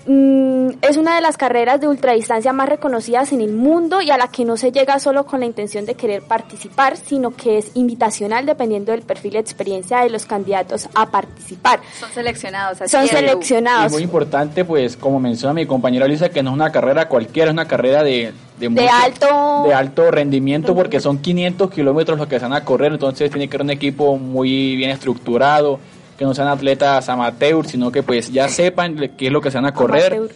Mm, es una de las carreras de ultradistancia más reconocidas en el mundo y a la que no se llega solo con la intención de querer participar, sino que es invitacional dependiendo del perfil de experiencia de los candidatos a participar. son seleccionados así Son es. seleccionados. Y muy importante, pues, como menciona mi compañera Lisa, que no es una carrera cualquiera, es una carrera de, de, mucho- alto- de alto rendimiento, porque son 500 kilómetros los que se van a correr, entonces tiene que ser un equipo muy bien estructurado, que no sean atletas amateurs, sino que pues ya sepan qué es lo que se van a correr.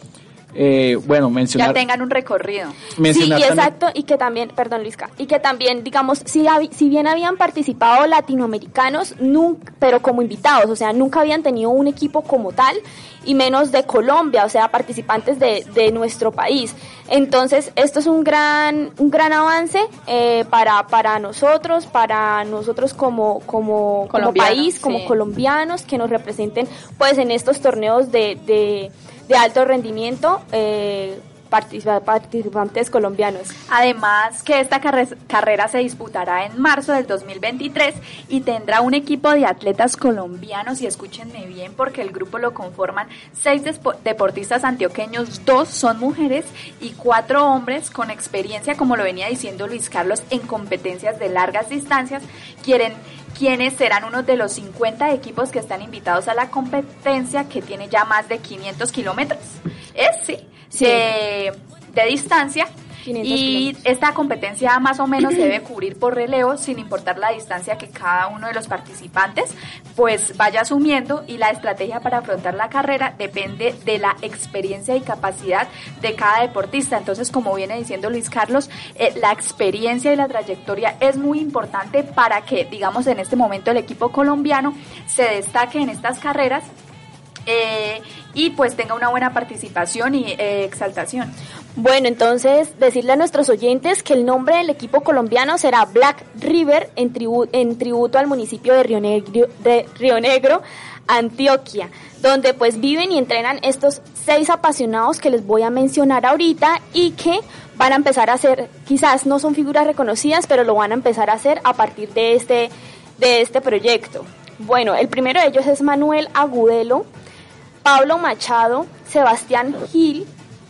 Eh, bueno, ya mencionar... tengan un recorrido Sí, y también- exacto, y que también, perdón Luisca, y que también, digamos, si, habi- si bien habían participado latinoamericanos, nunca, pero como invitados, o sea, nunca habían tenido un equipo como tal, y menos de Colombia, o sea, participantes de, de nuestro país. Entonces, esto es un gran, un gran avance eh, para, para nosotros, para nosotros como, como, país, como sí. colombianos, que nos representen pues en estos torneos de, de, de alto rendimiento. Eh, participa- participantes colombianos. Además que esta carre- carrera se disputará en marzo del 2023 y tendrá un equipo de atletas colombianos y escúchenme bien porque el grupo lo conforman seis deportistas antioqueños, dos son mujeres y cuatro hombres con experiencia, como lo venía diciendo Luis Carlos, en competencias de largas distancias, quieren quienes serán uno de los 50 equipos que están invitados a la competencia que tiene ya más de 500 kilómetros. Es sí, Sí. De, de distancia. 500 Y esta competencia más o menos se debe cubrir por relevo sin importar la distancia que cada uno de los participantes pues vaya asumiendo y la estrategia para afrontar la carrera depende de la experiencia y capacidad de cada deportista. Entonces, como viene diciendo Luis Carlos, eh, la experiencia y la trayectoria es muy importante para que, digamos, en este momento el equipo colombiano se destaque en estas carreras eh, y pues tenga una buena participación y eh, exaltación. Bueno, entonces decirle a nuestros oyentes que el nombre del equipo colombiano será Black River en, tribu- en tributo al municipio de Río, Negro, de Río Negro, Antioquia, donde pues viven y entrenan estos seis apasionados que les voy a mencionar ahorita y que van a empezar a hacer, quizás no son figuras reconocidas, pero lo van a empezar a hacer a partir de este, de este proyecto. Bueno, el primero de ellos es Manuel Agudelo, Pablo Machado, Sebastián Gil,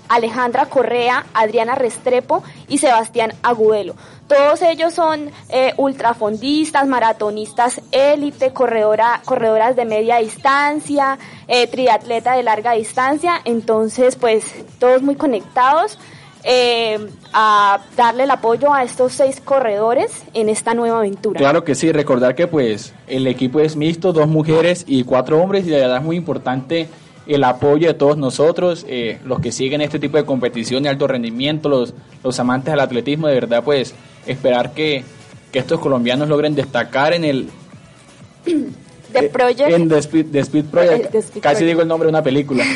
Alejandra Correa, Adriana Restrepo y Sebastián Agudelo. Todos ellos son eh, ultrafondistas, maratonistas élite, corredora, corredoras de media distancia, eh, triatleta de larga distancia, entonces pues todos muy conectados eh, a darle el apoyo a estos seis corredores en esta nueva aventura. Claro que sí, recordar que pues el equipo es mixto, dos mujeres y cuatro hombres y de verdad es muy importante el apoyo de todos nosotros, eh, los que siguen este tipo de competición de alto rendimiento, los, los amantes del atletismo, de verdad pues esperar que, que estos colombianos logren destacar en el... The Project. En The Speed, The Speed Project. The Speed Casi Project. digo el nombre de una película.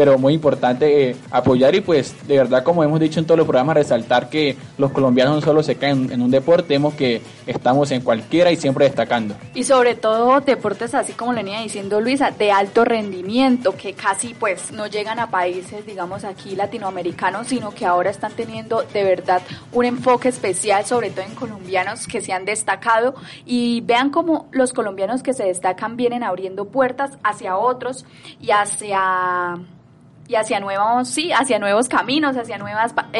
Pero muy importante eh, apoyar y pues de verdad como hemos dicho en todos los programas resaltar que los colombianos no solo se caen en un deporte, vemos que estamos en cualquiera y siempre destacando. Y sobre todo deportes así como le venía diciendo Luisa, de alto rendimiento, que casi pues no llegan a países, digamos aquí latinoamericanos, sino que ahora están teniendo de verdad un enfoque especial, sobre todo en colombianos que se han destacado. Y vean cómo los colombianos que se destacan vienen abriendo puertas hacia otros y hacia y hacia nuevos, sí, hacia nuevos caminos, hacia nuevas eh,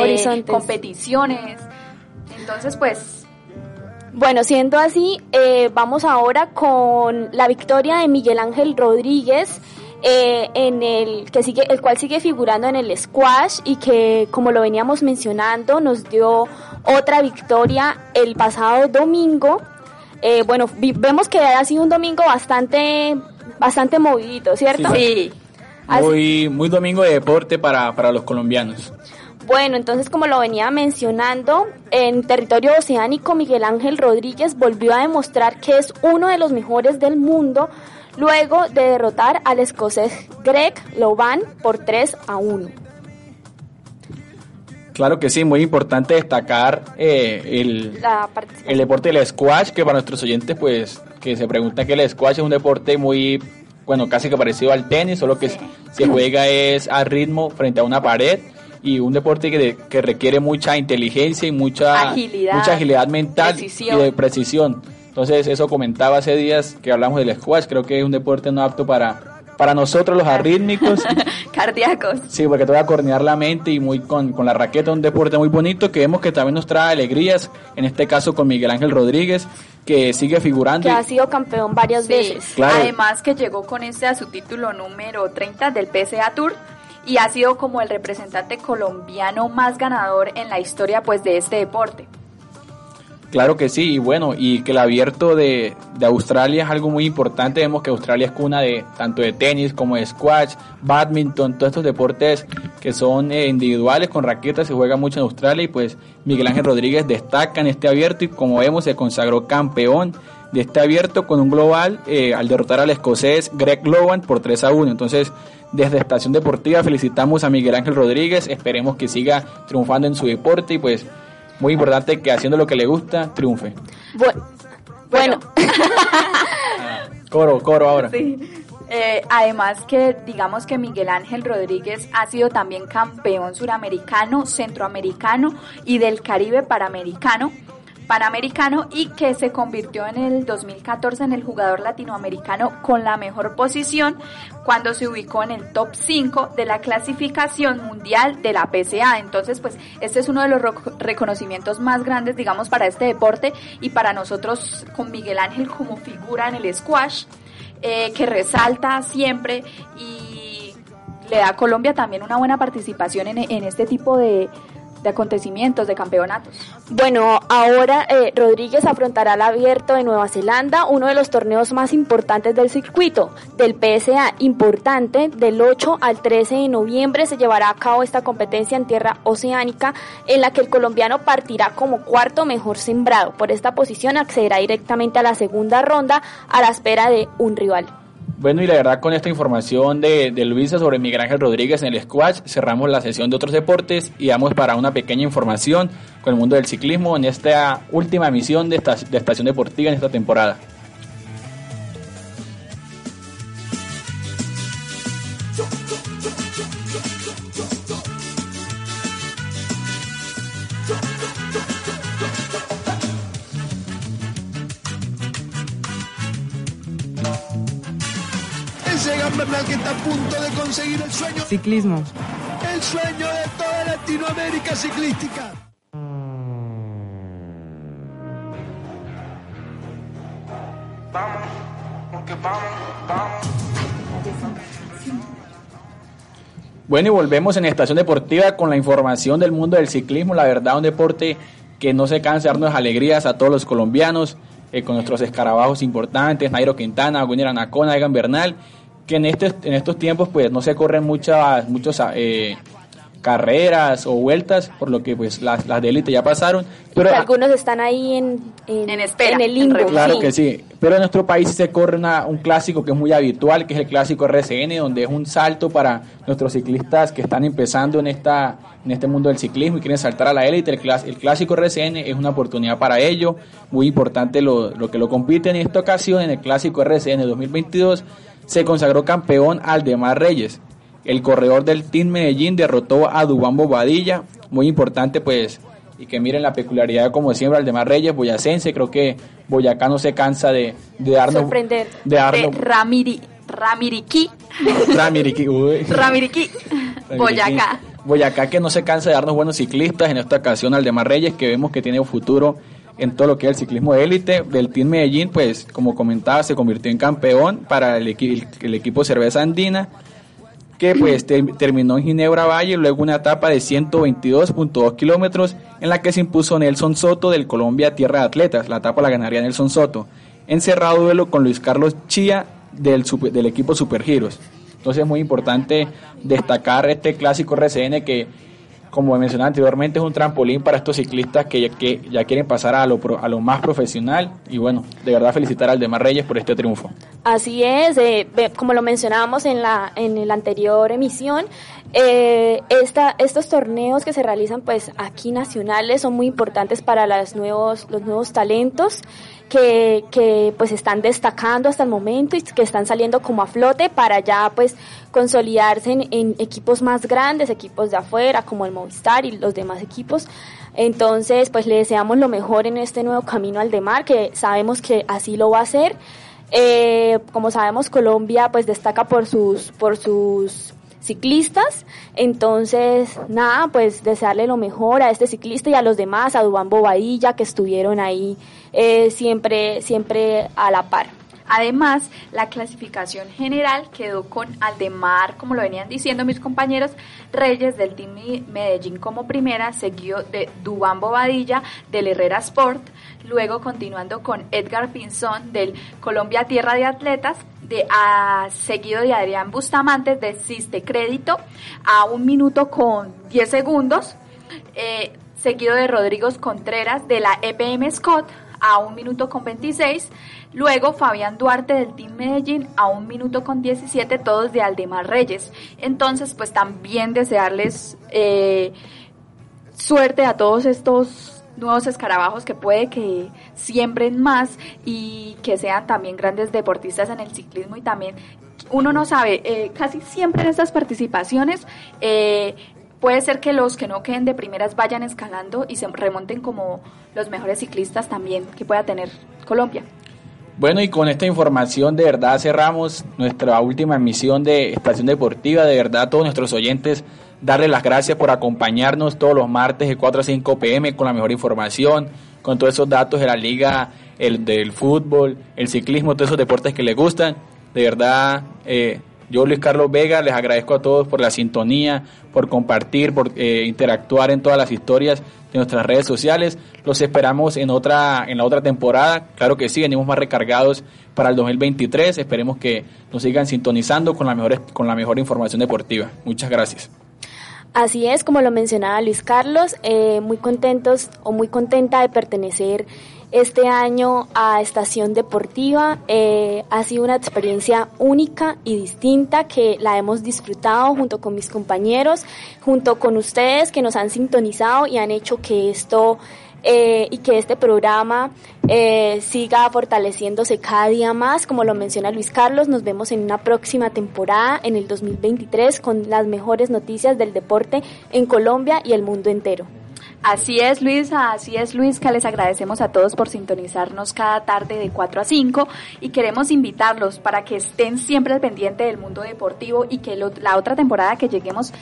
competiciones. Entonces, pues Bueno, siendo así, eh, vamos ahora con la victoria de Miguel Ángel Rodríguez, eh, en el que sigue, el cual sigue figurando en el squash y que, como lo veníamos mencionando, nos dio otra victoria el pasado domingo. Eh, bueno, vi- vemos que ha sido un domingo bastante, bastante movidito, ¿cierto? Sí. Muy, muy domingo de deporte para, para los colombianos. Bueno, entonces como lo venía mencionando, en territorio oceánico Miguel Ángel Rodríguez volvió a demostrar que es uno de los mejores del mundo luego de derrotar al escocés Greg Loban por 3 a 1. Claro que sí, muy importante destacar eh, el, La el deporte del squash, que para nuestros oyentes, pues, que se preguntan que el squash es un deporte muy, bueno, casi que parecido al tenis, solo que se juega es a ritmo frente a una pared y un deporte que, que requiere mucha inteligencia y mucha Agilidad, mucha agilidad mental precisión. y de precisión. Entonces, eso comentaba hace días que hablamos del squash, creo que es un deporte no apto para, para nosotros los arrítmicos. cardíacos. Sí, porque te voy a coordinar la mente y muy con, con la raqueta, un deporte muy bonito que vemos que también nos trae alegrías, en este caso con Miguel Ángel Rodríguez, que sigue figurando. Que y- ha sido campeón varias Sí. veces. Claro. Además que llegó con este a su título número 30 del PSA Tour y ha sido como el representante colombiano más ganador en la historia pues de este deporte. Claro que sí, y bueno, y que el abierto de, de Australia es algo muy importante. Vemos que Australia es cuna de tanto de tenis como de squash, badminton, todos estos deportes que son eh, individuales con raquetas, se juega mucho en Australia y pues Miguel Ángel Rodríguez destaca en este abierto y como vemos se consagró campeón de este abierto con un global eh, al derrotar al escocés Greg Lowan por 3 a 1. Entonces, desde Estación Deportiva felicitamos a Miguel Ángel Rodríguez, esperemos que siga triunfando en su deporte y pues muy importante que haciendo lo que le gusta, triunfe. Bueno, bueno. Coro, coro ahora. Sí. Eh, además que digamos que Miguel Ángel Rodríguez ha sido también campeón suramericano, centroamericano y del Caribe panamericano, panamericano y que se convirtió en el 2014 en el jugador latinoamericano con la mejor posición cuando se ubicó en el top 5 de la clasificación mundial de la PCA. Entonces, pues este es uno de los reconocimientos más grandes, digamos, para este deporte y para nosotros con Miguel Ángel como figura en el squash eh, que resalta siempre y le da a Colombia también una buena participación en este tipo de, de acontecimientos, de campeonatos. Bueno, ahora eh, Rodríguez afrontará el abierto de Nueva Zelanda, uno de los torneos más importantes del circuito, del PSA importante, del 8 al 13 de noviembre se llevará a cabo esta competencia en tierra oceánica en la que el colombiano partirá como cuarto mejor sembrado. Por esta posición accederá directamente a la segunda ronda a la espera de un rival. Bueno, y la verdad con esta información de, de Luisa sobre Miguel Ángel Rodríguez en el squash, cerramos la sesión de otros deportes y vamos para una pequeña información con el mundo del ciclismo en esta última emisión de, esta, de Estación Deportiva en esta temporada. Ciclismo. El sueño de toda Latinoamérica ciclística. Vamos, porque vamos, vamos. Bueno, y volvemos en Estación Deportiva con la información del mundo del ciclismo. La verdad, un deporte que no se cansa de darnos alegrías a todos los colombianos, eh, con nuestros escarabajos importantes, Nairo Quintana, Winner Anacona, Egan Bernal, que en, este, en estos tiempos pues no se corren muchas, muchos eh, carreras o vueltas, por lo que pues las, las de élite ya pasaron. Pero algunos están ahí en, en, espera, en el limbo. Claro sí. que sí, pero en nuestro país se corre una- un clásico que es muy habitual, que es el clásico RCN, donde es un salto para nuestros ciclistas que están empezando en esta en este mundo del ciclismo y quieren saltar a la élite. El, el clásico RCN es una oportunidad para ello, muy importante lo, lo que lo compiten. En esta ocasión, en el clásico RCN 2022, se consagró campeón Aldemar Reyes. El corredor del Team Medellín derrotó a Dubán Bobadilla, muy importante pues y que miren la peculiaridad como siempre Aldemar Reyes, boyacense, creo que Boyacá no se cansa de, de darnos Sorprender. de darnos De Ramiri, Ramiriquí, Ramiriquí, uy. Ramiriquí, Boyacá. Boyacá que no se cansa de darnos buenos ciclistas, en esta ocasión Aldemar Reyes que vemos que tiene un futuro en todo lo que es el ciclismo de élite del Team Medellín, pues como comentaba se convirtió en campeón para el, equi- el equipo Cerveza Andina que pues te- terminó en Ginebra Valle, luego una etapa de 122.2 kilómetros en la que se impuso Nelson Soto del Colombia Tierra de Atletas, la etapa la ganaría Nelson Soto, en cerrado duelo con Luis Carlos Chía del, super- del equipo Supergiros. Entonces es muy importante destacar este clásico RCN que, como mencioné anteriormente, es un trampolín para estos ciclistas que, ya- que ya quieren pasar a lo, pro- a lo más profesional y bueno, de verdad felicitar al Demar Reyes por este triunfo. Así es, eh, como lo mencionábamos en la en la anterior emisión, eh, esta, estos torneos que se realizan pues aquí nacionales son muy importantes para las nuevos, los nuevos talentos que, que pues están destacando hasta el momento y que están saliendo como a flote para ya pues consolidarse en, en equipos más grandes, equipos de afuera como el Movistar y los demás equipos. Entonces pues le deseamos lo mejor en este nuevo camino al Demar, que sabemos que así lo va a hacer. Eh, como sabemos, Colombia pues destaca por sus, por sus ciclistas. Entonces, nada, pues desearle lo mejor a este ciclista y a los demás, a Dubán Bobadilla, que estuvieron ahí eh, siempre, siempre a la par. Además, la clasificación general quedó con Aldemar, como lo venían diciendo mis compañeros, Reyes del Team Medellín como primera, seguido de Dubán Bobadilla del Herrera Sport, luego continuando con Edgar Pinzón del Colombia Tierra de Atletas, de, a- seguido de Adrián Bustamantes de Siste Crédito a un minuto con 10 segundos, eh, seguido de Rodrigo Contreras de la EPM Scott a un minuto con 26, luego Fabián Duarte del Team Medellín a un minuto con 17, todos de Aldemar Reyes. Entonces, pues también desearles eh, suerte a todos estos nuevos escarabajos que puede que siembren más y que sean también grandes deportistas en el ciclismo y también uno no sabe, eh, casi siempre en estas participaciones eh, puede ser que los que no queden de primeras vayan escalando y se remonten como los mejores ciclistas también que pueda tener Colombia. Bueno, y con esta información de verdad cerramos nuestra última emisión de Estación Deportiva. De verdad, todos nuestros oyentes, darles las gracias por acompañarnos todos los martes de 4 a 5 pm con la mejor información, con todos esos datos de la liga, el del fútbol, el ciclismo, todos esos deportes que les gustan. De verdad, eh, yo, Luis Carlos Vega, les agradezco a todos por la sintonía, por compartir, por eh, interactuar en todas las historias de nuestras redes sociales. Los esperamos en otra en la otra temporada. Claro que sí, venimos más recargados para el 2023. Esperemos que nos sigan sintonizando con la mejor con la mejor información deportiva. Muchas gracias. Así es, como lo mencionaba Luis Carlos, eh, muy contentos o muy contenta de pertenecer este año a Estación Deportiva. Eh, ha sido una experiencia única y distinta que la hemos disfrutado junto con mis compañeros, junto con ustedes que nos han sintonizado y han hecho que esto eh, y que este programa eh, siga fortaleciéndose cada día más. Como lo menciona Luis Carlos, nos vemos en una próxima temporada en el 2023 con las mejores noticias del deporte en Colombia y el mundo entero. Así es, Luisa, así es, Luisca. Les agradecemos a todos por sintonizarnos cada tarde de 4 a 5 y queremos invitarlos para que estén siempre al pendiente del mundo deportivo y que lo- la otra temporada que lleguemos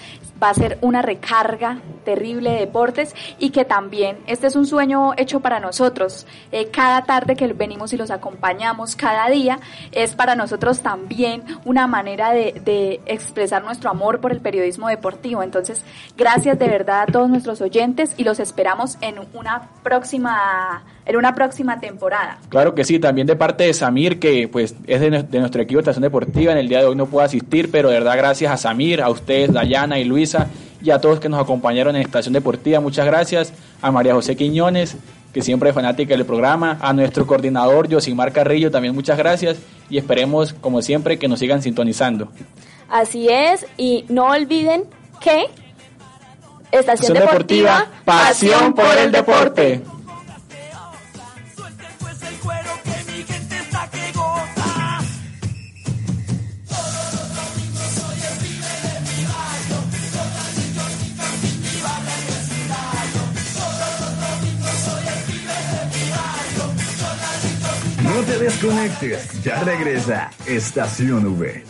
va a ser una recarga terrible de deportes y que también este es un sueño hecho para nosotros. Eh, cada tarde que venimos y los acompañamos cada día es para nosotros también una manera de, de expresar nuestro amor por el periodismo deportivo. Entonces, gracias de verdad a todos nuestros oyentes y los esperamos en una próxima en una próxima temporada. Claro que sí, también de parte de Samir, que pues es de, nu- de nuestro equipo de estación deportiva, en el día de hoy no pudo asistir, pero de verdad gracias a Samir, a ustedes, Dayana y Luisa, y a todos que nos acompañaron en estación deportiva, muchas gracias, a María José Quiñones, que siempre es fanática del programa, a nuestro coordinador Josimar Carrillo, también muchas gracias, y esperemos, como siempre, que nos sigan sintonizando. Así es, y no olviden que Estación Deportiva, pasión por el deporte. No te desconectes, ya regresa Estación V.